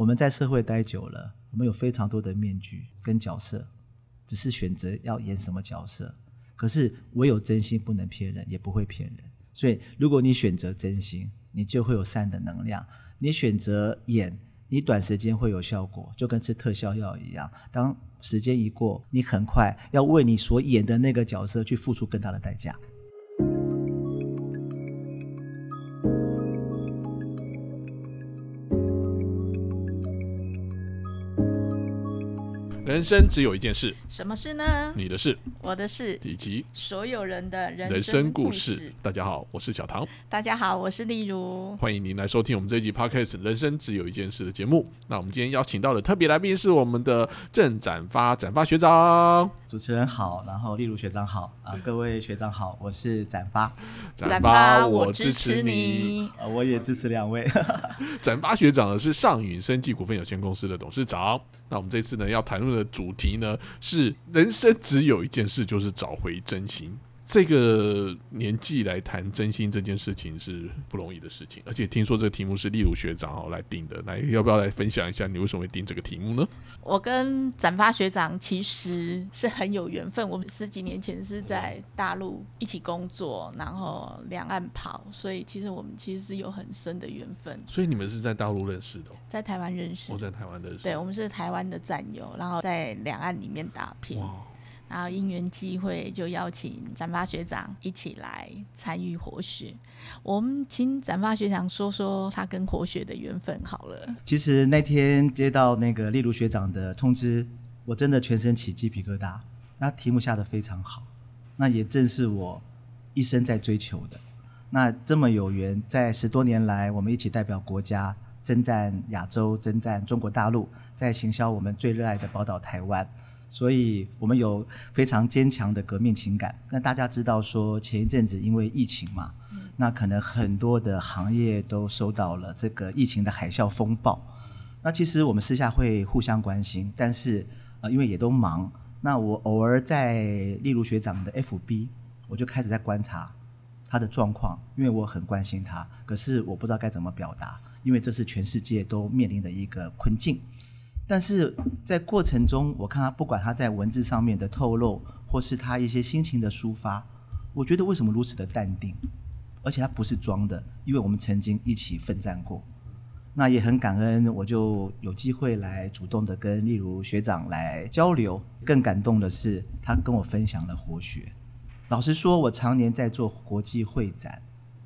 我们在社会待久了，我们有非常多的面具跟角色，只是选择要演什么角色。可是唯有真心不能骗人，也不会骗人。所以，如果你选择真心，你就会有善的能量；你选择演，你短时间会有效果，就跟吃特效药一样。当时间一过，你很快要为你所演的那个角色去付出更大的代价。人生只有一件事，什么事呢？你的事，我的事，以及所有人的人人生故事事。。大家好，我是小唐，大家好，我是例如。欢迎您来收听我们这一集 Podcast《人生只有一件事》的节目。那我们今天邀请到的特别来宾是我们的郑展发展发学长，主持人好，然后例如学长好啊，各位学长好，我是展发，展发，我支持你。你。呃，我也支持两位。展发学长呢是上允生技股份有限公司的董事长。那我们这次呢要谈论的主题呢是人生只有一件事，就是找回真心。这个年纪来谈真心这件事情是不容易的事情，而且听说这个题目是例如学长哦来定的，来要不要来分享一下你为什么会定这个题目呢？我跟展发学长其实是很有缘分，我们十几年前是在大陆一起工作，然后两岸跑，所以其实我们其实是有很深的缘分，所以你们是在大陆认识的、哦，在台湾认识我。在台湾认识。对，我们是台湾的战友，然后在两岸里面打拼。哇，然后因缘机会就邀请展发学长一起来参与活学。我们请展发学长说说他跟活学的缘分好了。其实那天接到那个例如学长的通知，我真的全身起鸡皮疙瘩。那题目下的非常好，那也正是我一生在追求的。那这么有缘，在十多年来，我们一起代表国家征战亚洲、征战中国大陆，在行销我们最热爱的宝岛台湾。所以我们有非常坚强的革命情感。那大家知道说，前一阵子因为疫情嘛，那可能很多的行业都受到了这个疫情的海啸风暴。那其实我们私下会互相关心，但是呃，因为也都忙，那我偶尔在例如学长的 FB，我就开始在观察他的状况，因为我很关心他，可是我不知道该怎么表达，因为这是全世界都面临的一个困境。但是在过程中，我看他不管他在文字上面的透露，或是他一些心情的抒发，我觉得为什么如此的淡定，而且他不是装的，因为我们曾经一起奋战过。那也很感恩，我就有机会来主动的跟例如学长来交流。更感动的是，他跟我分享了活学。老实说，我常年在做国际会展，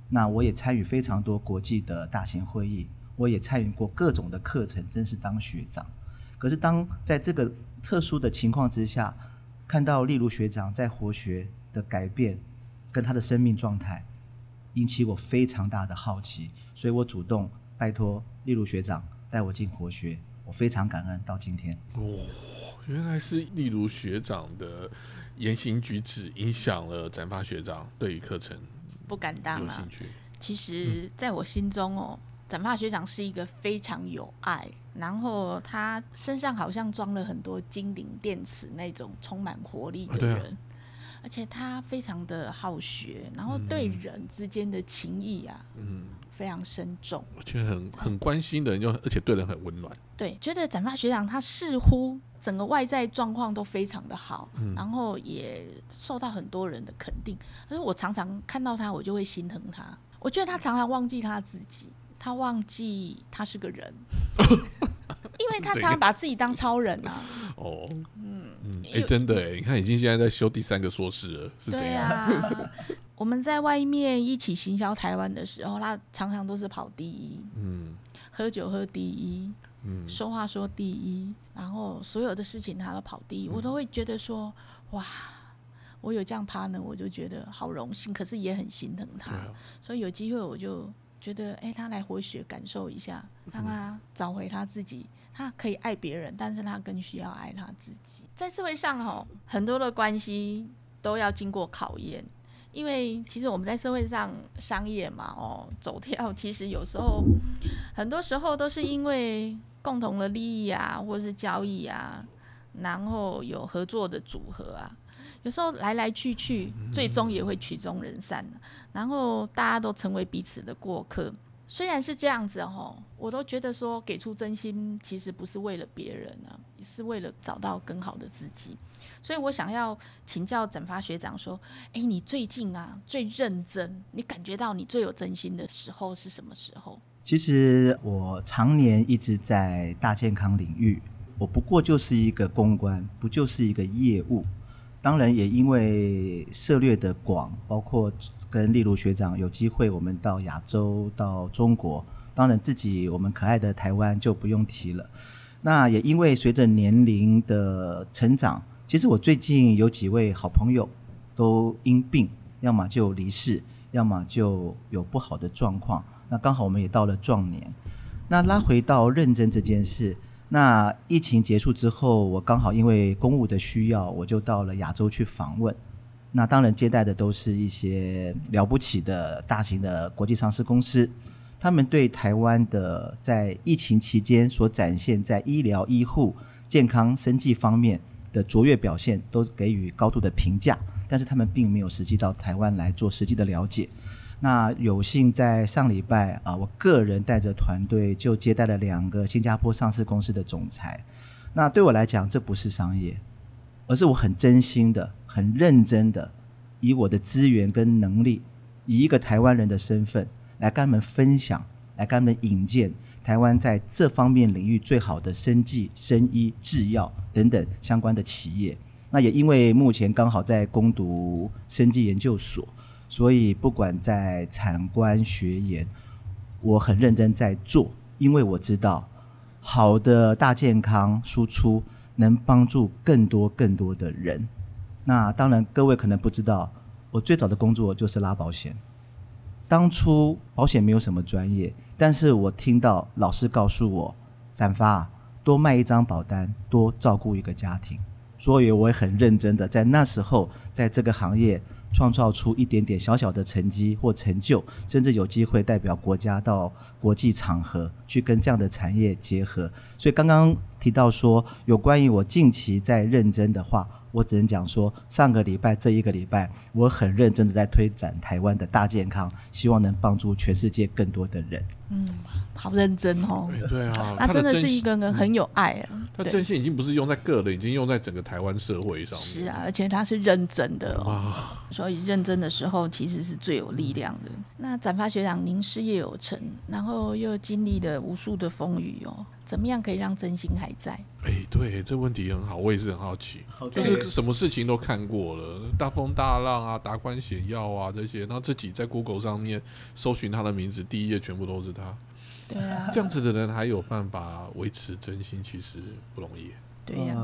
那我也参与非常多国际的大型会议，我也参与过各种的课程，真是当学长。可是当在这个特殊的情况之下，看到例如学长在活学的改变，跟他的生命状态，引起我非常大的好奇，所以我主动拜托例如学长带我进活学，我非常感恩到今天。哦原来是例如学长的言行举止影响了展发学长对于课程不敢当啊有兴！趣。其实，在我心中哦，展发学长是一个非常有爱，然后他身上好像装了很多精灵电池那种充满活力的啊啊人。而且他非常的好学，然后对人之间的情谊啊，嗯，非常深重。而且很很关心的人，又而且对人很温暖。对，觉得展发学长他似乎整个外在状况都非常的好，嗯然后也受到很多人的肯定。可是我常常看到他，我就会心疼他。我觉得他常常忘记他自己，他忘记他是个人，因为他常常把自己当超人啊。哦，嗯嗯，哎、真的哎，你看，已经现在在修第三个硕士了，是怎对样？啊，我们在外面一起行销台湾的时候，他常常都是跑第一，嗯喝酒喝第一，嗯，说话说第一，然后所有的事情他都跑第一，我都会觉得说，哇，我有这样 partner，我就觉得好荣幸，可是也很心疼他，啊，所以有机会我就觉得，哎、他来活学感受一下，让他找回他自己，他可以爱别人，但是他更需要爱他自己。在社会上哦，很多的关系都要经过考验。因为其实我们在社会上商业嘛，哦，走跳其实有时候，很多时候都是因为共同的利益啊，或是交易啊，然后有合作的组合啊，有时候来来去去，最终也会曲终人散的然后大家都成为彼此的过客，虽然是这样子哦，我都觉得说给出真心其实不是为了别人啊，是为了找到更好的自己。所以我想要请教整发学长说，哎，你最近啊最认真，你感觉到你最有真心的时候是什么时候？其实我常年一直在大健康领域，我不过就是一个公关，不就是一个业务。当然也因为涉猎的广，包括跟例如学长有机会，我们到亚洲、到中国，当然自己我们可爱的台湾就不用提了。那也因为随着年龄的成长，其实我最近有几位好朋友都因病，要么就离世，要么就有不好的状况。那刚好我们也到了壮年，那拉回到认真这件事。那疫情结束之后，我刚好因为公务的需要，我就到了亚洲去访问。那当然接待的都是一些了不起的大型的国际上市公司，他们对台湾的在疫情期间所展现在医疗、医护、健康、生计方面的卓越表现，都给予高度的评价。但是他们并没有实际到台湾来做实际的了解。那有幸在上礼拜啊，我个人带着团队就接待了两个新加坡上市公司的总裁。那对我来讲，这不是商业，而是我很真心的、很认真的，以我的资源跟能力，以一个台湾人的身份来跟他们分享，来跟他们引荐台湾在这方面领域最好的生技、生医、制药等等相关的企业。那也因为目前刚好在攻读生技研究所。所以，不管在产官学研，我很认真在做，因为我知道好的大健康输出能帮助更多更多的人。那当然，各位可能不知道，我最早的工作就是拉保险。当初保险没有什么专业，但是我听到老师告诉我，展发多卖一张保单，多照顾一个家庭。所以，我也很认真的在那时候，在这个行业。创造出一点点小小的成绩或成就，甚至有机会代表国家到国际场合去跟这样的产业结合。所以刚刚提到说有关于我近期在认真的话，我只能讲说上个礼拜这一个礼拜，我很认真的在推展台湾的大健康，希望能帮助全世界更多的人。嗯，好认真哦。对啊，那真的是一个人很有爱啊。他真心已经不是用在个人，已经用在整个台湾社会上面。是啊，而且他是认真的哦。所以认真的时候，其实是最有力量的。那展发学长，您事业有成，然后又经历了无数的风雨哦，怎么样可以让真心还在？哎，对，这问题很好，我也是很好奇。就是什么事情都看过了，大风大浪啊，达官显要啊这些，然后自己在 Google 上面搜寻他的名字，第一页全部都是他。对啊，这样子的人还有办法维持真心，其实不容易。对呀，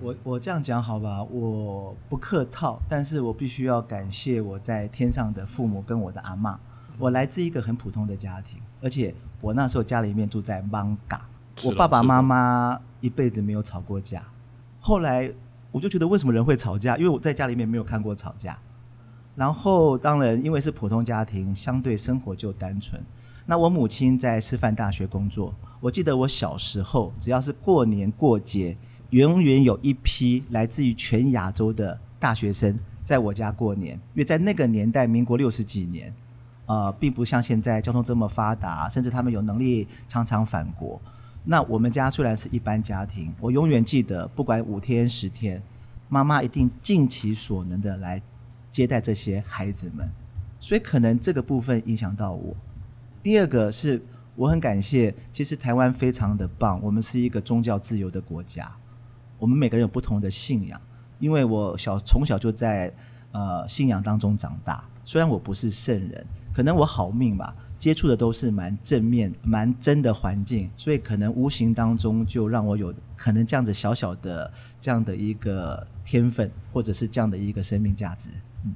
我我这样讲好吧，我不客套，但是我必须要感谢我在天上的父母跟我的阿妈。我来自一个很普通的家庭，而且我那时候家里面住在芒嘎，我爸爸妈妈一辈子没有吵过架。后来我就觉得为什么人会吵架？因为我在家里面没有看过吵架。然后当然因为是普通家庭，相对生活就单纯。那我母亲在师范大学工作。我记得我小时候，只要是过年过节，永远有一批来自于全亚洲的大学生在我家过年。因为在那个年代，民国六十几年，呃，并不像现在交通这么发达，甚至他们有能力常常返国。那我们家虽然是一般家庭，我永远记得，不管五天十天，妈妈一定尽其所能的来接待这些孩子们。所以可能这个部分影响到我。第二个是我很感谢，其实台湾非常的棒，我们是一个宗教自由的国家，我们每个人有不同的信仰。因为我小从小就在呃信仰当中长大，虽然我不是圣人，可能我好命吧，接触的都是蛮正面、蛮真的环境，所以可能无形当中就让我有可能这样子小小的这样的一个天分，或者是这样的一个生命价值。嗯，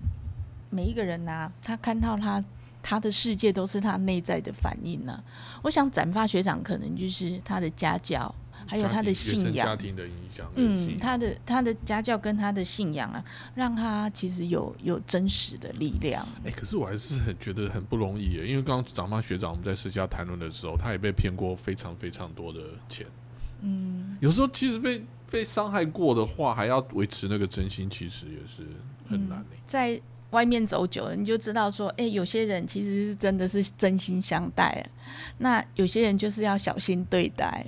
每一个人呐，他看到他。他的世界都是他内在的反应呢。我想展发学长可能就是他的家教，还有他的信仰，家庭的影响。嗯，他的他的家教跟他的信仰啊，让他其实有有真实的力量。哎，可是我还是很觉得很不容易，因为刚刚展发学长我们在私下谈论的时候，他也被骗过非常非常多的钱。嗯，有时候其实被被伤害过的话，还要维持那个真心，其实也是很难在外面走久了，你就知道说，哎，有些人其实是真的是真心相待，那有些人就是要小心对待，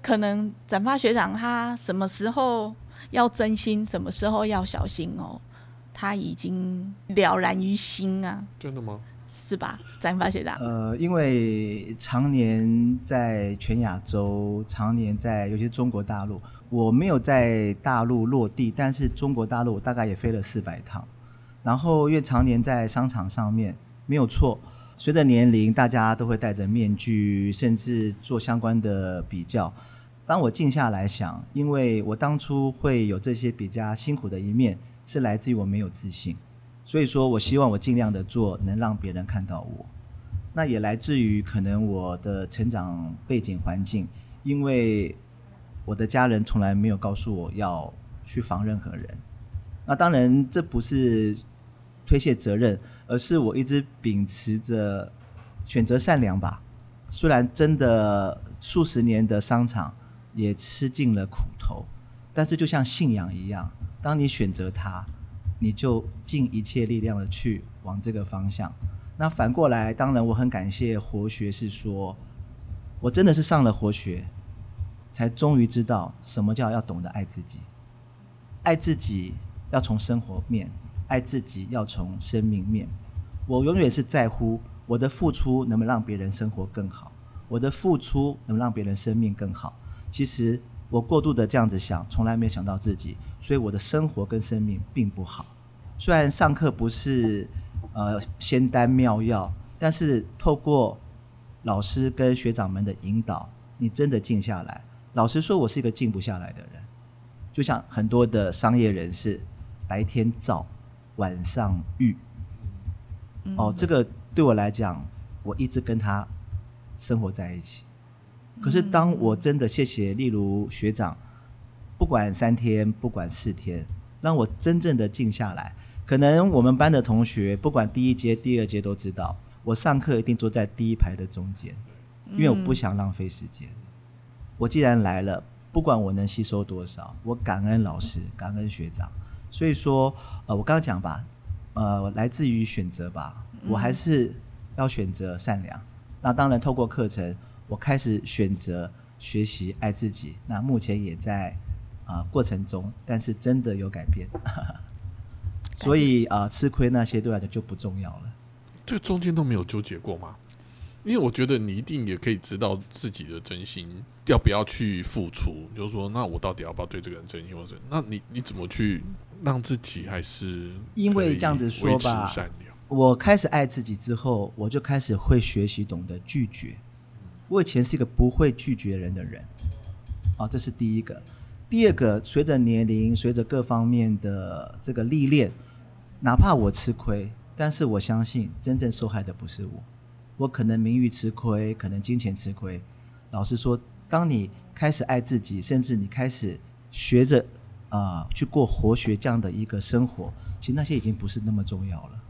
可能展发学长他什么时候要真心，什么时候要小心哦，他已经了然于心啊，真的吗？是吧，展发学长？呃，因为常年在全亚洲，常年在尤其是中国大陆，我没有在大陆落地，但是中国大陆我大概也飞了四百趟。然后因为常年在商场上面，没有错。随着年龄，大家都会戴着面具，甚至做相关的比较。当我静下来想，因为我当初会有这些比较辛苦的一面，是来自于我没有自信。所以说我希望我尽量的做，能让别人看到我。那也来自于可能我的成长背景环境，因为我的家人从来没有告诉我要去防任何人。那当然这不是推卸责任，而是我一直秉持着选择善良吧。虽然真的数十年的商场也吃尽了苦头，但是就像信仰一样，当你选择它。你就尽一切力量的去往这个方向。那反过来，当然我很感谢活学，是说我真的是上了活学，才终于知道什么叫要懂得爱自己。爱自己要从生活面，爱自己要从生命面。我永远是在乎我的付出能不能让别人生活更好，我的付出能让别人生命更好。其实我过度的这样子想，从来没有想到自己，所以我的生活跟生命并不好。虽然上课不是呃仙丹妙药，但是透过老师跟学长们的引导，你真的静下来。老实说，我是一个静不下来的人，就像很多的商业人士，白天躁，晚上遇。哦，这个对我来讲，我一直跟他生活在一起。可是当我真的谢谢，例如学长，不管三天，不管四天，让我真正的静下来。可能我们班的同学，不管第一节、第二节都知道，我上课一定坐在第一排的中间，因为我不想浪费时间。我既然来了，不管我能吸收多少，我感恩老师，感恩学长。所以说，呃，我刚刚讲吧，呃，来自于选择吧，我还是要选择善良。那当然，透过课程，我开始选择学习爱自己。那目前也在啊过程中，但是真的有改变。所以啊，吃亏那些对我来讲就不重要了。这中间都没有纠结过吗？因为我觉得你一定也可以知道自己的真心要不要去付出。就是说，那我到底要不要对这个人真心？或者，那你你怎么去让自己还是因为这样子说吧？我开始爱自己之后，我就开始会学习懂得拒绝。我以前是一个不会拒绝人的人。啊，这是第一个。第二个，随着年龄，随着各方面的这个历练。哪怕我吃亏，但是我相信真正受害的不是我。我可能名誉吃亏，可能金钱吃亏。老实说，当你开始爱自己，甚至你开始学着啊去过活学这样的一个生活，其实那些已经不是那么重要了。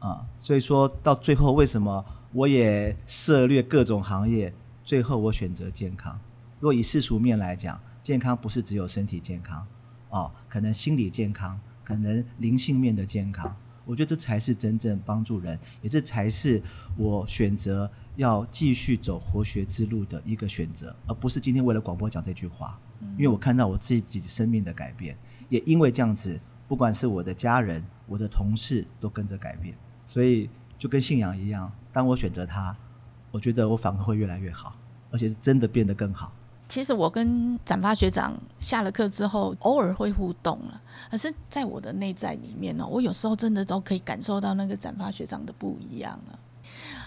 啊，所以说到最后，为什么我也涉猎各种行业，最后我选择健康？如果以世俗面来讲，健康不是只有身体健康，哦，可能心理健康。可能灵性面的健康，我觉得这才是真正帮助人，也这才是我选择要继续走活学之路的一个选择，而不是今天为了广播讲这句话。因为我看到我自己生命的改变，也因为这样子，不管是我的家人、我的同事都跟着改变，所以就跟信仰一样，当我选择它，我觉得我反而会越来越好，而且是真的变得更好。其实我跟展发学长下了课之后，偶尔会互动了。可是，在我的内在里面呢，我有时候真的都可以感受到那个展发学长的不一样了。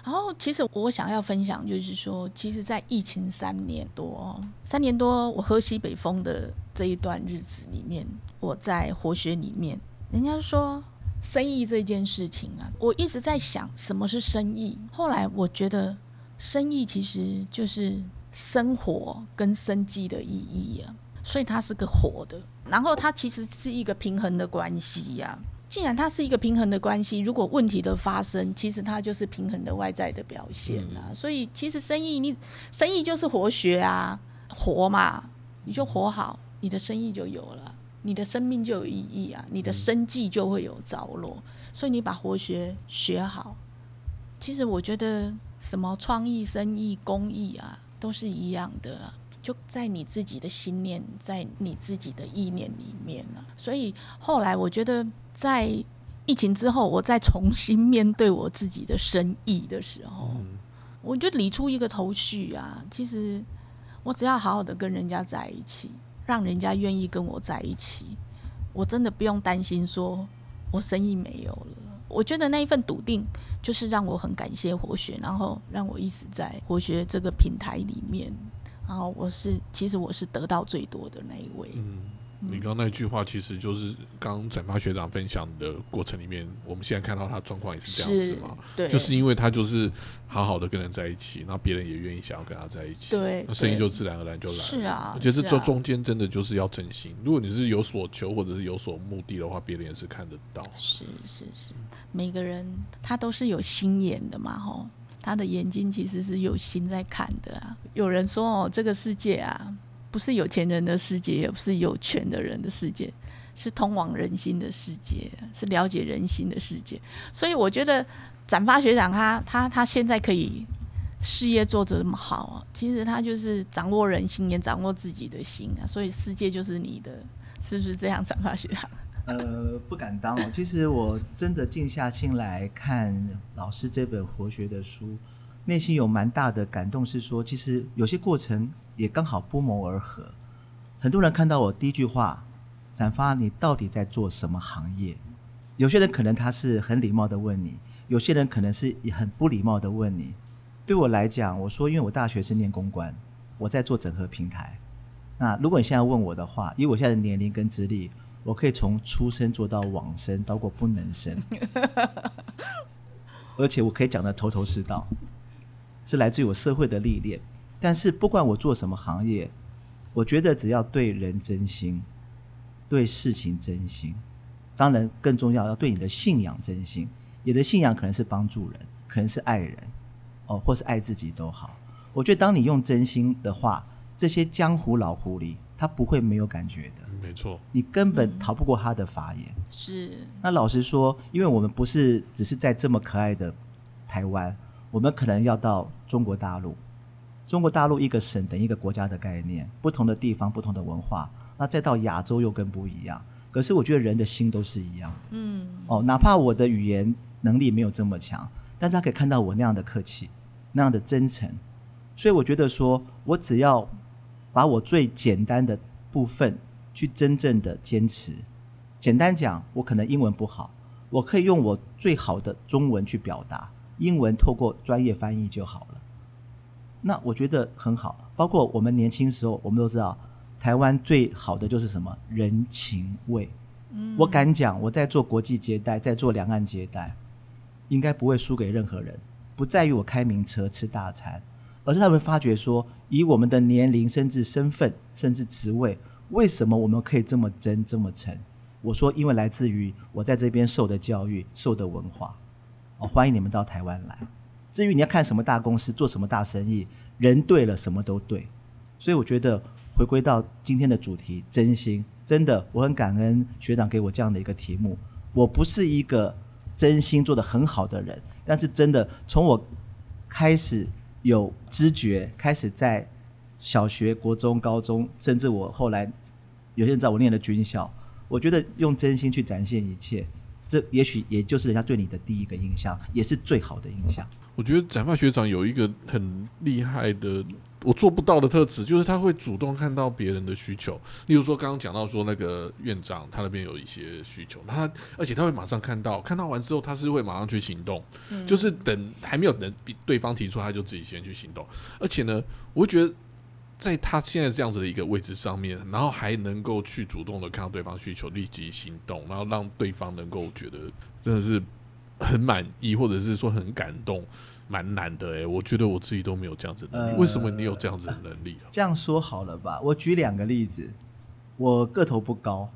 然后，其实我想要分享，就是说，其实，在疫情三年多、三年多我喝西北风的这一段日子里面，我在活学里面，人家说生意这件事情啊，我一直在想什么是生意。后来我觉得，生意其实就是。生活跟生计的意义啊，所以它是个活的，然后它其实是一个平衡的关系呀。既然它是一个平衡的关系，如果问题的发生，其实它就是平衡的外在的表现啊。所以其实生意，你生意就是活学啊，活嘛，你就活好，你的生意就有了，你的生命就有意义啊，你的生计就会有着落。所以你把活学学好，其实我觉得什么创意、生意、公益啊，都是一样的啊、就在你自己的心念，在你自己的意念里面啊。所以后来我觉得，在疫情之后，我再重新面对我自己的生意的时候，嗯我就理出一个头绪啊。其实我只要好好的跟人家在一起，让人家愿意跟我在一起，我真的不用担心说我生意没有了。我觉得那一份笃定，就是让我很感谢活学，然后让我一直在活学这个平台里面，然后我是其实我是得到最多的那一位。嗯，你刚刚那句话其实就是刚刚转发学长分享的过程里面，我们现在看到他状况也是这样子嘛，对，就是因为他就是好好的跟人在一起，然后别人也愿意想要跟他在一起，对那生意就自然而然就来了。是啊我觉得这中间真的就是要真心。如果你是有所求或者是有所目的的话，别人也是看得到。是是是，每个人他都是有心眼的嘛，吼，他的眼睛其实是有心在看的啊。有人说哦，这个世界啊，不是有钱人的世界，也不是有权的人的世界，是通往人心的世界，是了解人心的世界。所以我觉得展发学长他他他现在可以事业做得这么好，其实他就是掌握人心，也掌握自己的心啊。所以世界就是你的，是不是这样？展发学长？呃，不敢当哦。其实我真的静下心来看老师这本活学的书，内心有蛮大的感动，是说其实有些过程也刚好不谋而合。很多人看到我第一句话，展发你到底在做什么行业？有些人可能他是很礼貌的问你，有些人可能是很不礼貌的问你。对我来讲，我说因为我大学是念公关，我在做整合平台。那如果你现在问我的话，以我现在的年龄跟资历，我可以从出生做到往生，到过不能生，而且我可以讲的头头是道，是来自于我社会的历练。但是不管我做什么行业，我觉得只要对人真心，对事情真心，当然更重要要对你的信仰真心。你的信仰可能是帮助人，可能是爱人，哦，或是爱自己都好。我觉得当你用真心的话，这些江湖老狐狸他不会没有感觉的。嗯没错，你根本逃不过他的法眼。是那老实说，因为我们不是只是在这么可爱的台湾，我们可能要到中国大陆。中国大陆一个省等于一个国家的概念，不同的地方、不同的文化，那再到亚洲又更不一样。可是我觉得人的心都是一样的嗯哦，哪怕我的语言能力没有这么强，但是他可以看到我那样的客气，那样的真诚。所以我觉得说，我只要把我最简单的部分去真正的坚持。简单讲，我可能英文不好，我可以用我最好的中文去表达，英文透过专业翻译就好了。那我觉得很好。包括我们年轻时候，我们都知道，台湾最好的就是什么人情味。嗯，我敢讲，我在做国际接待，在做两岸接待，应该不会输给任何人。不在于我开名车吃大餐，而是他们发觉说，以我们的年龄、甚至身份、甚至职位，为什么我们可以这么真、这么诚？我说，因为来自于我在这边受的教育、受的文化。哦，欢迎你们到台湾来。至于你要看什么大公司、做什么大生意，人对了，什么都对。所以我觉得回归到今天的主题，真心真的，我很感恩学长给我这样的一个题目。我不是一个真心做的很好的人，但是真的从我开始有知觉，开始在小学、国中、高中，甚至我后来有些人知道我念的军校，我觉得用真心去展现一切，这也许也就是人家对你的第一个印象，也是最好的印象。我觉得展发学长有一个很厉害的，我做不到的特质，就是他会主动看到别人的需求。例如说，刚刚讲到说那个院长他那边有一些需求，他而且他会马上看到，看到完之后他是会马上去行动，嗯就是等还没有等比对方提出，他就自己先去行动。而且呢，我会觉得在他现在这样子的一个位置上面，然后还能够去主动的看到对方需求，立即行动，然后让对方能够觉得真的是很满意，或者是说很感动，蛮难的哎、我觉得我自己都没有这样子的能力，为什么你有这样子的能力？这样说好了吧，我举两个例子。我个头不高，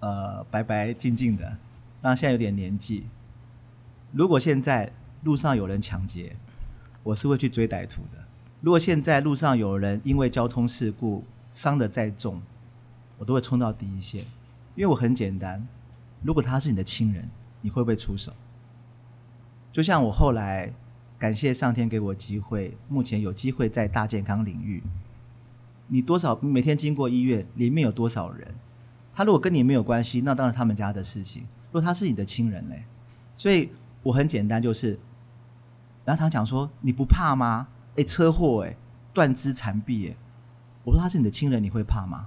呃，白白净净的，那现在有点年纪。如果现在路上有人抢劫，我是会去追歹徒的。如果现在路上有人因为交通事故伤得再重，我都会冲到第一线，因为我很简单。如果他是你的亲人，你会不会出手？就像我后来感谢上天给我机会，目前有机会在大健康领域。你多少每天经过医院，里面有多少人？他如果跟你没有关系，那当然他们家的事情。如果他是你的亲人嘞，所以我很简单，就是，然后常讲说你不怕吗？哎，车祸哎，断肢残臂哎，我说他是你的亲人，你会怕吗？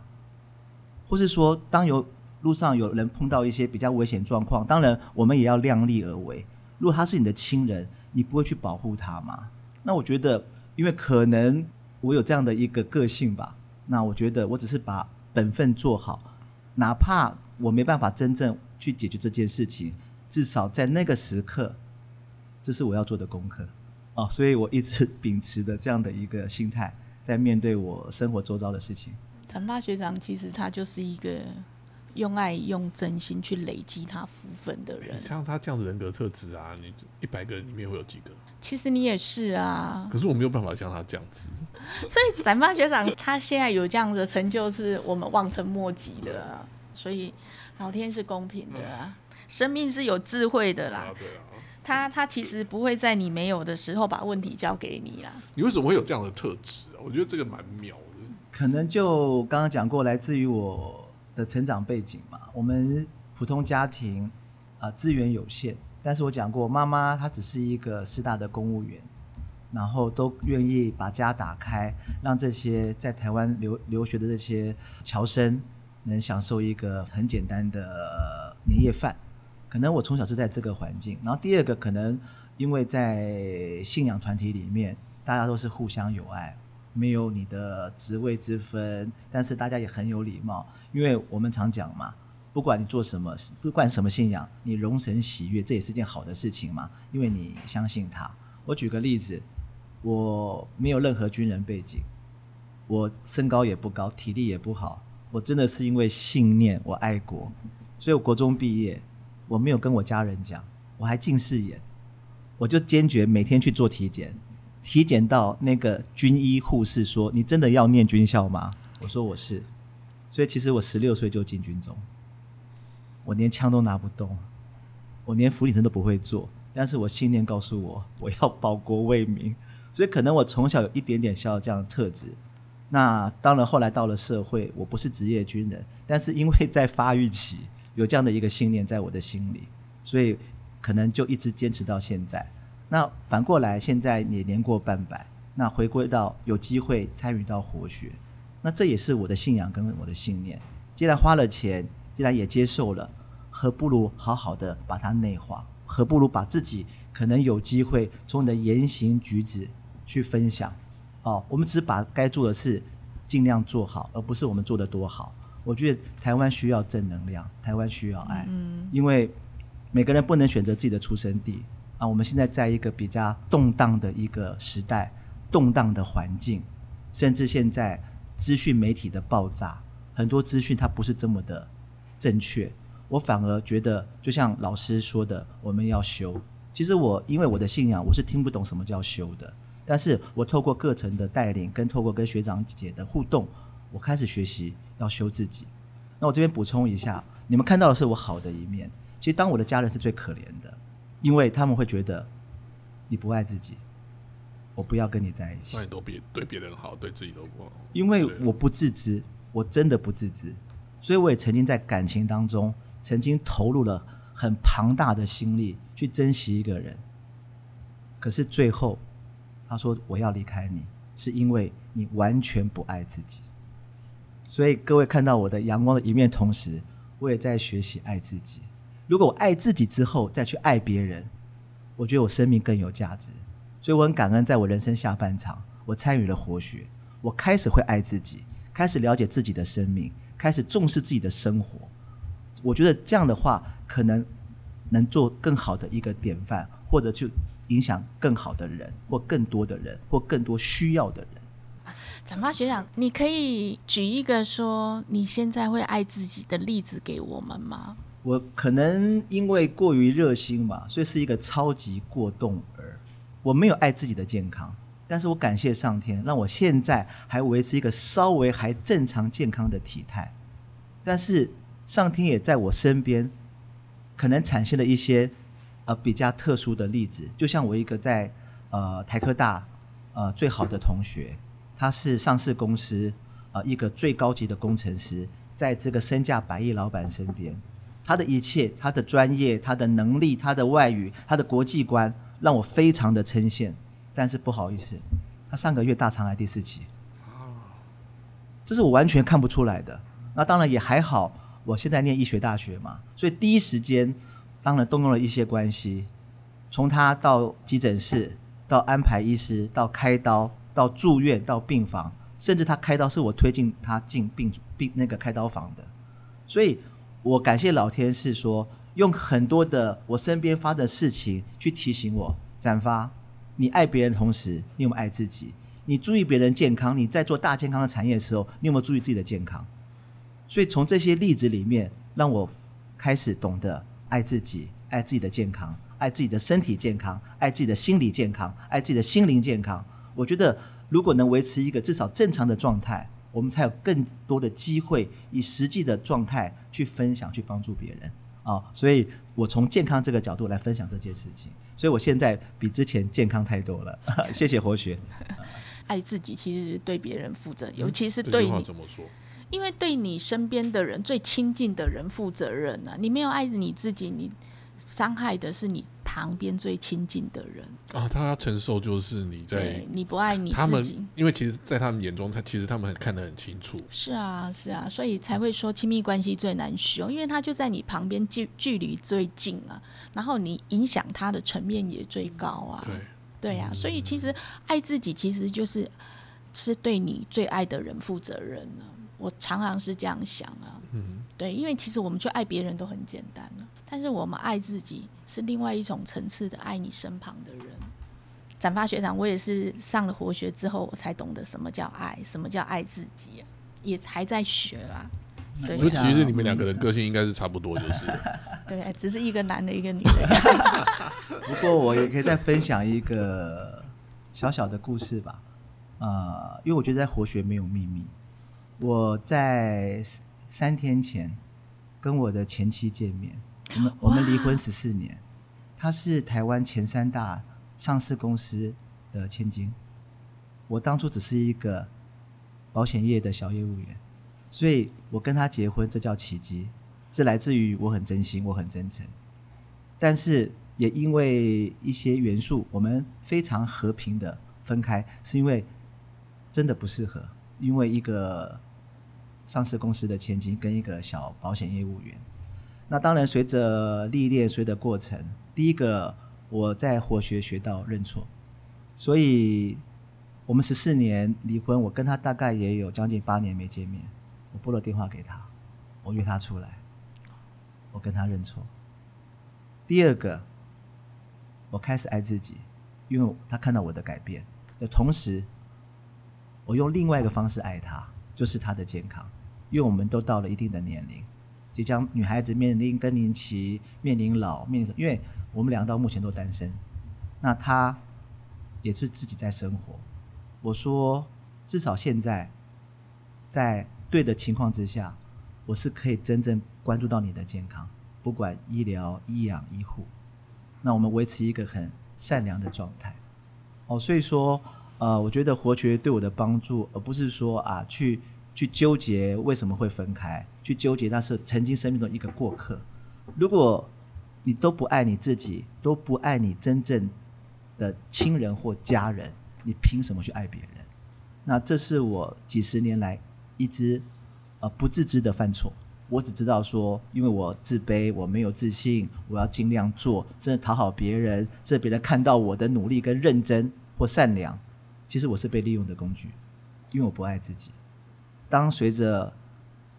或是说，当有路上有人碰到一些比较危险状况，当然我们也要量力而为。如果他是你的亲人，你不会去保护他吗？那我觉得，因为可能我有这样的一个个性吧，那我觉得我只是把本分做好，哪怕我没办法真正去解决这件事情，至少在那个时刻，这是我要做的功课哦。所以我一直 秉持的这样的一个心态，在面对我生活周遭的事情。长发学长其实他就是一个用爱、用真心去累积他福分的人。像他这样的人格特质啊，你一百个人里面会有几个？其实你也是啊，可是我没有办法像他这样子。所以展发学长他现在有这样的成就，是我们望尘莫及的、啊。所以老天是公平的啊，生命是有智慧的啦。啊，啊。他他其实不会在你没有的时候把问题交给你啦。你为什么会有这样的特质啊？我觉得这个蛮妙的。可能就刚刚讲过，来自于我的成长背景嘛。我们普通家庭啊、资源有限，但是我讲过，妈妈她只是一个师大的公务员，然后都愿意把家打开，让这些在台湾留留学的这些侨生能享受一个很简单的呃年夜饭。可能我从小是在这个环境，然后第二个可能因为在信仰团体里面，大家都是互相友爱，没有你的职位之分，但是大家也很有礼貌，因为我们常讲嘛，不管你做什么，不管什么信仰，你容神喜悦，这也是件好的事情嘛，因为你相信他。我举个例子，我没有任何军人背景，我身高也不高，体力也不好，我真的是因为信念，我爱国，所以我国中毕业，我没有跟我家人讲，我还近视眼，我就坚决每天去做体检，体检到那个军医护士说：“你真的要念军校吗？”我说：“我是。”所以其实我十六岁就进军中，我连枪都拿不动，我连俯卧撑都不会做，但是我信念告诉我，我要保国为民，所以可能我从小有一点点像这样的特质。那当然，后来到了社会，我不是职业军人，但是因为在发育期有这样的一个信念在我的心里，所以可能就一直坚持到现在。那反过来，现在也年过半百，那回归到有机会参与到活学，那这也是我的信仰跟我的信念。既然花了钱，既然也接受了，何不如好好的把它内化？何不如把自己可能有机会从你的言行举止去分享？哦，我们只把该做的事尽量做好，而不是我们做的多好。我觉得台湾需要正能量，台湾需要爱，嗯因为每个人不能选择自己的出生地啊。我们现在在一个比较动荡的一个时代，动荡的环境，甚至现在资讯媒体的爆炸，很多资讯它不是这么的正确。我反而觉得，就像老师说的，我们要修。其实我因为我的信仰，我是听不懂什么叫修的。但是我透过课程的带领，跟透过跟学长姐的互动，我开始学习要修自己。那我这边补充一下，你们看到的是我好的一面。其实当我的家人是最可怜的，因为他们会觉得你不爱自己，我不要跟你在一起那，你都别对别人好，对自己都不好。因为我不自知，我真的不自知，所以我也曾经在感情当中，曾经投入了很庞大的心力去珍惜一个人，可是最后他说我要离开你，是因为你完全不爱自己。所以各位看到我的阳光的一面，同时我也在学习爱自己。如果我爱自己之后再去爱别人，我觉得我生命更有价值。所以我很感恩，在我人生下半场，我参与了活学，我开始会爱自己，开始了解自己的生命，开始重视自己的生活。我觉得这样的话，可能能做更好的一个典范，或者去影响更好的人，或更多的人，或更多需要的人。长发学长，你可以举一个说你现在会爱自己的例子给我们吗？我可能因为过于热心吧，所以是一个超级过动儿。我没有爱自己的健康，但是我感谢上天，让我现在还维持一个稍微还正常健康的体态。但是上天也在我身边，可能产生了一些呃比较特殊的例子，就像我一个在呃台科大呃最好的同学，他是上市公司呃一个最高级的工程师，在这个身价百亿老板身边，他的一切，他的专业，他的能力，他的外语，他的国际观，让我非常的称羡。但是不好意思，他上个月大肠癌第四期，这是我完全看不出来的。那当然也还好，我现在念医学大学嘛，所以第一时间当然动用了一些关系，从他到急诊室，到安排医师，到开刀，到住院，到病房，甚至他开刀是我推进他进病病那个开刀房的，所以我感谢老天是说用很多的我身边发的事情去提醒我，展发，你爱别人同时，你有没有爱自己？你注意别人健康，你在做大健康的产业的时候，你有没有注意自己的健康？所以从这些例子里面，让我开始懂得爱自己，爱自己的健康，爱自己的身体健康，爱自己的心理健康，爱自己的心灵健康。我觉得，如果能维持一个至少正常的状态，我们才有更多的机会以实际的状态去分享、去帮助别人啊。所以我从健康这个角度来分享这件事情。所以我现在比之前健康太多了。谢谢活学。爱自己其实是对别人负责，尤其是对你，怎么说？因为对你身边的人、最亲近的人负责任呢、你没有爱你自己，你伤害的是你旁边最亲近的人。啊，他要承受就是你在对，你不爱你他们自己。，因为其实，在他们眼中，他其实他们看得很清楚。是啊，是啊，所以才会说亲密关系最难修，因为他就在你旁边，距距离最近啊，然后你影响他的层面也最高啊。对，对呀、所以其实爱自己其实就是是对你最爱的人负责任呢、我常常是这样想啊，嗯，对，因为其实我们去爱别人都很简单了、但是我们爱自己是另外一种层次的爱你身旁的人。展发学长，我也是上了活学之后，我才懂得什么叫爱，什么叫爱自己、啊，也还在学啊。对就我想其实你们两个人个性应该是差不多，就是 对，只是一个男的，一个女的。不过我也可以再分享一个小小的故事吧，呃，因为我觉得在活学没有秘密。我在三天前跟我的前妻见面，我们我们离婚十四年，她是台湾前三大上市公司的千金，我当初只是一个保险业的小业务员，所以我跟她结婚，这叫奇迹，是来自于我很真心，我很真诚。但是也因为一些元素，我们非常和平的分开，是因为真的不适合，因为一个上市公司的千金跟一个小保险业务员。那当然，随着历练，随着过程，第一个我在活学学到认错，所以我们十四年离婚，我跟他大概也有将近八年没见面。我拨了电话给他，我约他出来，我跟他认错。第二个，我开始爱自己，因为他看到我的改变的同时，我用另外一个方式爱他，就是他的健康。因为我们都到了一定的年龄，即将女孩子面临更年期，面临老，面临，因为我们两个到目前都单身，那他也是自己在生活。我说，至少现在，在对的情况之下，我是可以真正关注到你的健康。不管医疗、医养、医护，那我们维持一个很善良的状态。哦，所以说，呃，我觉得活学对我的帮助，而不是说啊，去去纠结为什么会分开，去纠结那是曾经生命中一个过客。如果你都不爱你自己，都不爱你真正的亲人或家人，你凭什么去爱别人？那这是我几十年来一直呃不自知的犯错。我只知道说，因为我自卑，我没有自信，我要尽量做，真的讨好别人，让别人看到我的努力跟认真或善良。其实我是被利用的工具，因为我不爱自己。当随着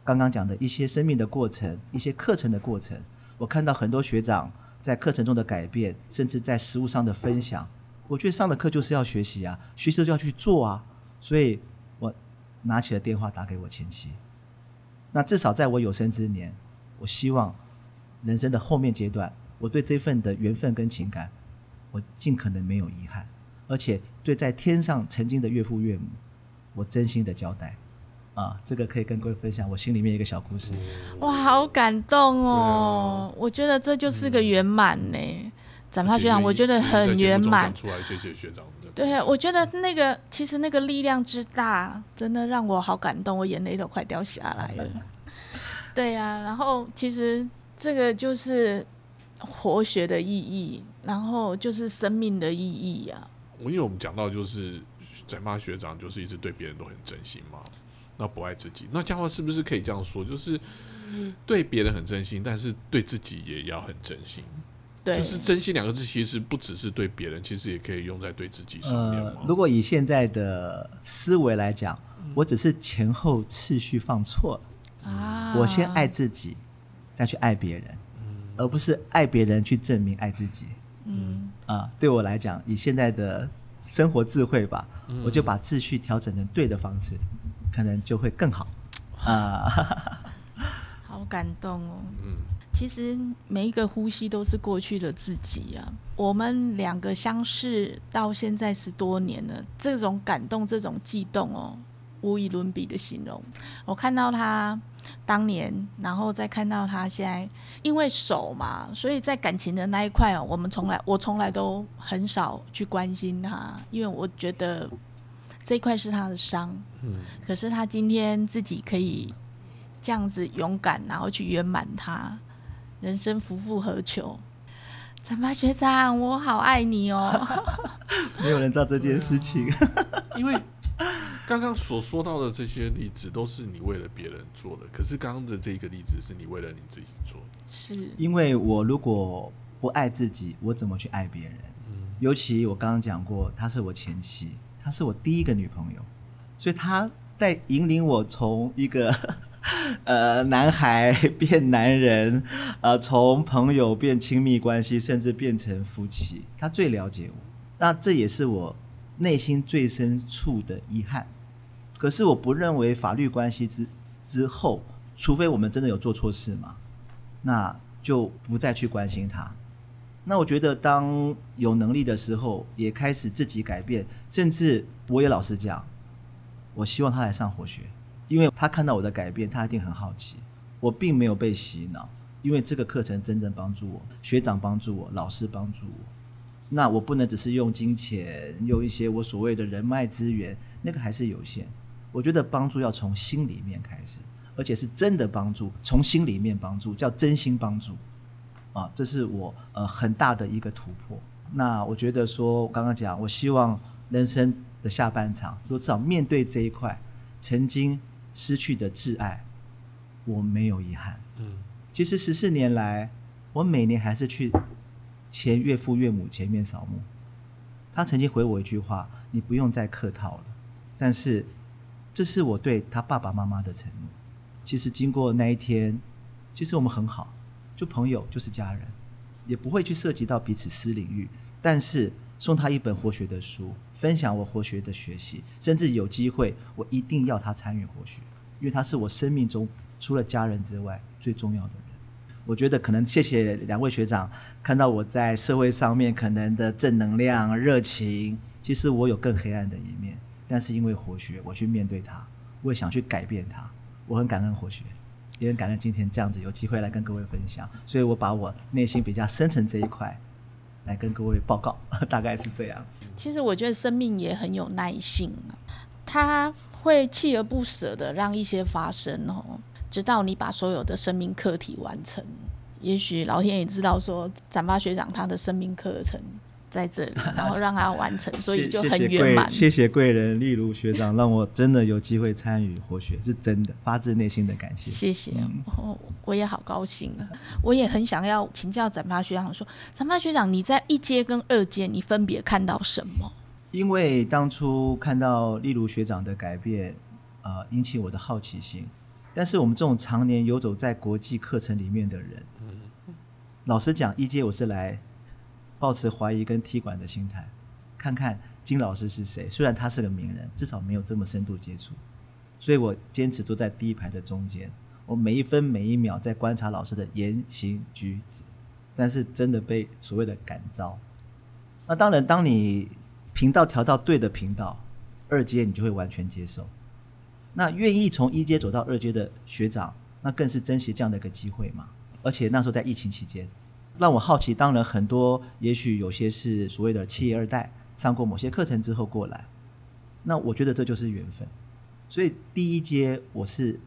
刚刚讲的一些生命的过程、一些课程的过程，我看到很多学长在课程中的改变，甚至在实物上的分享，我觉得上的课就是要学习啊，学习就要去做啊。所以我拿起了电话打给我前妻。那至少在我有生之年，我希望人生的后面阶段，我对这份的缘分跟情感，我尽可能没有遗憾，而且对在天上曾经的岳父岳母，我真心的交代。啊，这个可以跟各位分享我心里面一个小故事。哇，好感动哦！我觉得这就是个圆满呢。展发学长，我觉得很圆满。出来，谢谢学长。对，我觉得那个其实那个力量之大，真的让我好感动，我眼泪都快掉下来了。对呀，然后其实这个就是活学的意义，然后就是生命的意义呀。我因为我们讲到就是展发学长，就是一直对别人都很真心嘛，那不爱自己，那嘉华是不是可以这样说，就是对别人很真心，但是对自己也要很真心。对就是“真心”两个字，其实不只是对别人，其实也可以用在对自己上面。如果以现在的思维来讲，我只是前后次序放错了啊！我先爱自己，再去爱别人，嗯而不是爱别人去证明爱自己。嗯啊，对我来讲，以现在的生活智慧吧，我就把秩序调整成对的方式，可能就会更好啊！好感动哦。嗯。其实每一个呼吸都是过去的自己呀。我们两个相识到现在十多年了，这种感动、这种悸动哦，无以伦比的形容。我看到他当年，然后再看到他现在，因为手嘛，所以在感情的那一块哦，我们从来我从来都很少去关心他，因为我觉得这一块是他的伤。嗯。可是他今天自己可以这样子勇敢，然后去圆满他。人生夫复何求？陈发学长，我好爱你哦！没有人知道这件事情，因为刚刚所说到的这些例子都是你为了别人做的，可是刚刚的这个例子是你为了你自己做的。是因为我如果不爱自己，我怎么去爱别人？嗯，尤其我刚刚讲过，他是我前妻，她是我第一个女朋友，所以她在引领我从一个。呃，男孩 变男人，呃，从朋友变亲密关系，甚至变成夫妻，她最了解我。那这也是我内心最深处的遗憾。可是我不认为法律关系之之后，除非我们真的有做错事嘛，那就不再去关心他。那我觉得，当有能力的时候，也开始自己改变，甚至我也老实讲，我希望他来上活学。因为他看到我的改变，他一定很好奇。我并没有被洗脑，因为这个课程真正帮助我，学长帮助我，老师帮助我。那我不能只是用金钱，用一些我所谓的人脉资源，那个还是有限。我觉得帮助要从心里面开始，而且是真的帮助，从心里面帮助，叫真心帮助。啊，这是我呃很大的一个突破。那我觉得说，我刚刚讲，我希望人生的下半场，如果至少面对这一块，曾经。失去的挚爱，我没有遗憾。嗯，其实十四年来，我每年还是去前岳父岳母前面扫墓。他曾经回我一句话：“你不用再客套了。”但是，这是我对他爸爸妈妈的承诺。其实经过那一天，其实我们很好，就朋友，就是家人，也不会去涉及到彼此私领域。但是。送他一本活学的书，分享我活学的学习，甚至有机会，我一定要他参与活学，因为他是我生命中除了家人之外最重要的人。我觉得可能谢谢两位学长，看到我在社会上面可能的正能量、热情，其实我有更黑暗的一面，但是因为活学，我去面对他，我也想去改变他。我很感恩活学，也很感恩今天这样子有机会来跟各位分享，所以我把我内心比较深层这一块。来跟各位报告，大概是这样。其实我觉得生命也很有耐性啊，他会锲而不舍的让一些发生哦，直到你把所有的生命课题完成。也许老天也知道说，展发学长他的生命课程。在这里，然后让他完成，所以就很圆满。谢谢贵人，例如学长，让我真的有机会参与活学，是真的发自内心的感谢。谢谢，我我也好高兴啊！我也很想要请教展发学长，说展发学长，你在一阶跟二阶，你分别看到什么？因为当初看到例如学长的改变，呃，引起我的好奇心。但是我们这种常年游走在国际课程里面的人，老实讲，一阶我是来。抱持怀疑跟踢馆的心态，看看金老师是谁。虽然他是个名人，至少没有这么深度接触，所以我坚持坐在第一排的中间。我每一分每一秒在观察老师的言行举止，但是真的被所谓的感召。那当然，当你频道调到对的频道，二阶你就会完全接受。那愿意从一阶走到二阶的学长，那更是珍惜这样的一个机会嘛。而且那时候在疫情期间。让我好奇。当然，很多也许有些是所谓的企业二代，上过某些课程之后过来，那我觉得这就是缘分。所以第一阶我是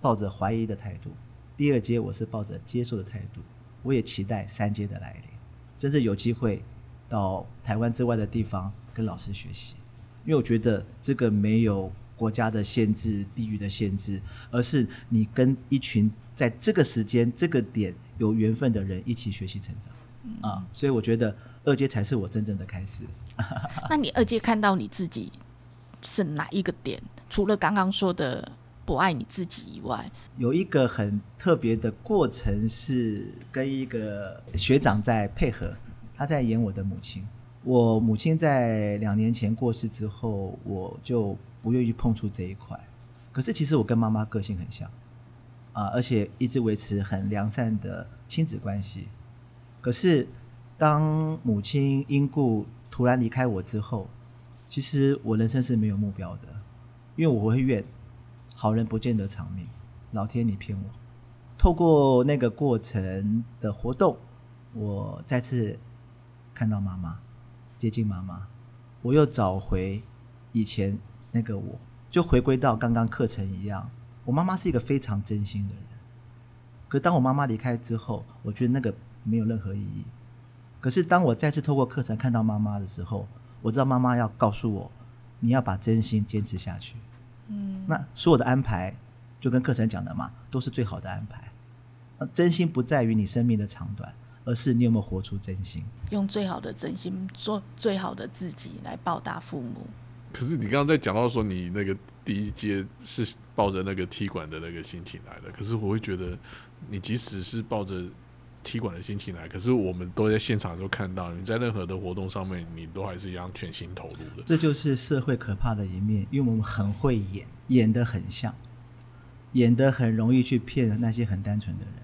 抱着怀疑的态度，第二阶我是抱着接受的态度，我也期待三阶的来临，真正有机会到台湾之外的地方跟老师学习，因为我觉得这个没有国家的限制、地域的限制，而是你跟一群在这个时间、这个点有缘分的人一起学习成长啊，所以我觉得二阶才是我真正的开始。那你二阶看到你自己是哪一个点？除了刚刚说的不爱你自己以外，有一个很特别的过程是跟一个学长在配合，他在演我的母亲。我母亲在两年前过世之后，我就不愿意碰触这一块。可是其实我跟妈妈个性很像啊，而且一直维持很良善的亲子关系。可是当母亲因故突然离开我之后，其实我人生是没有目标的，因为我会怨好人不见得长命，老天你骗我。透过那个过程的活动，我再次看到妈妈，接近妈妈，我又找回以前那个我，就回归到刚刚课程一样。我妈妈是一个非常真心的人，可当我妈妈离开之后，我觉得那个没有任何意义。可是当我再次透过课程看到妈妈的时候，我知道妈妈要告诉我，你要把真心坚持下去。嗯，那所有的安排，就跟课程讲的嘛，都是最好的安排。那真心不在于你生命的长短，而是你有没有活出真心。用最好的真心做最好的自己来报答父母。可是你刚刚在讲到说你那个第一阶是抱着那个踢馆的那个心情来的，可是我会觉得你即使是抱着踢馆的心情来，可是我们都在现场都看到你在任何的活动上面，你都还是一样全心投入的。这就是社会可怕的一面，因为我们很会演，演得很像，演得很容易去骗那些很单纯的人。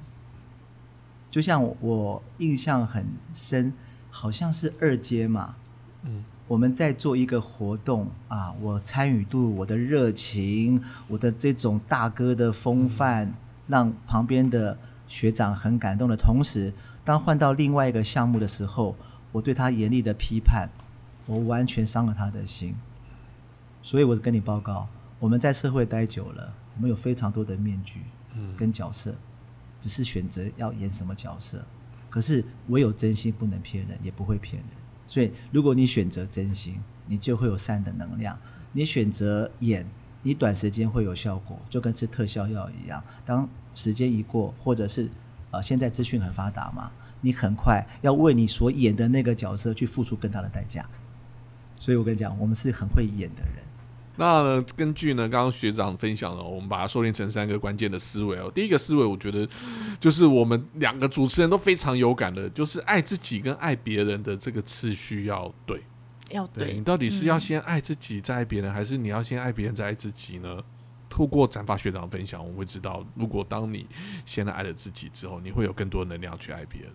就像我印象很深，好像是二阶嘛，嗯，我们在做一个活动啊，我参与度、我的热情、我的这种大哥的风范，让旁边的学长很感动的同时，当换到另外一个项目的时候，我对他严厉的批判，我完全伤了他的心。所以我跟你报告，我们在社会待久了，我们有非常多的面具嗯跟角色，只是选择要演什么角色。可是唯有真心不能骗人，也不会骗人。所以，如果你选择真心，你就会有善的能量；你选择演，你短时间会有效果，就跟吃特效药一样。当时间一过，或者是呃，现在资讯很发达嘛，你很快要为你所演的那个角色去付出更大的代价。所以我跟你讲，我们是很会演的人。那呢根据呢刚刚学长分享了，我们把它收敛成三个关键的思维哦。第一个思维，我觉得就是我们两个主持人都非常有感的，就是爱自己跟爱别人的这个次序要对。要对对你到底是要嗯先爱自己再爱别人，还是你要先爱别人再爱自己呢？透过展发学长分享，我们会知道，如果当你先爱了自己之后，你会有更多能量去爱别人。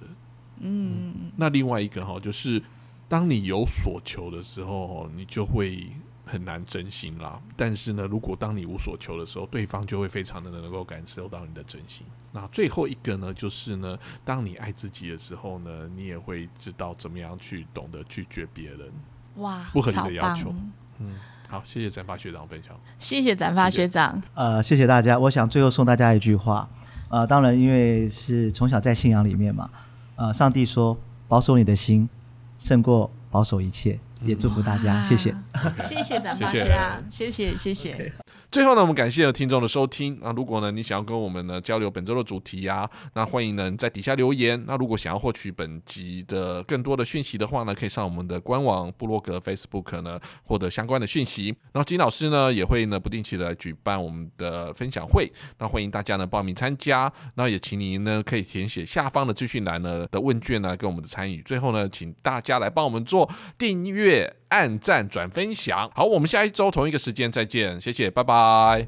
嗯，那另外一个哈，就是当你有所求的时候，你就会很难真心啦。但是呢，如果当你无所求的时候，对方就会非常的能够感受到你的真心。那最后一个呢，就是呢，当你爱自己的时候呢，你也会知道怎么样去懂得拒绝别人。哇，不合理的要求嗯，好，谢谢展发学长分享。谢谢展发谢谢学长。呃，谢谢大家。我想最后送大家一句话，呃，当然因为是从小在信仰里面嘛，呃，上帝说保守你的心胜过保守一切，也祝福大家，谢谢。谢谢展发谢谢谢谢谢谢。最后呢，我们感谢听众的收听。那如果呢，你想要跟我们呢交流本周的主题啊，那欢迎呢在底下留言。那如果想要获取本集的更多的讯息的话呢，可以上我们的官网、部落格、Facebook 呢获得相关的讯息。然后金老师呢也会呢不定期的举办我们的分享会，那欢迎大家呢报名参加。那也请您呢可以填写下方的资讯栏呢的问卷呢跟我们的参与。最后呢，请大家来帮我们做订按赞、转分享。好，我们下一周同一个时间再见，谢谢，拜拜。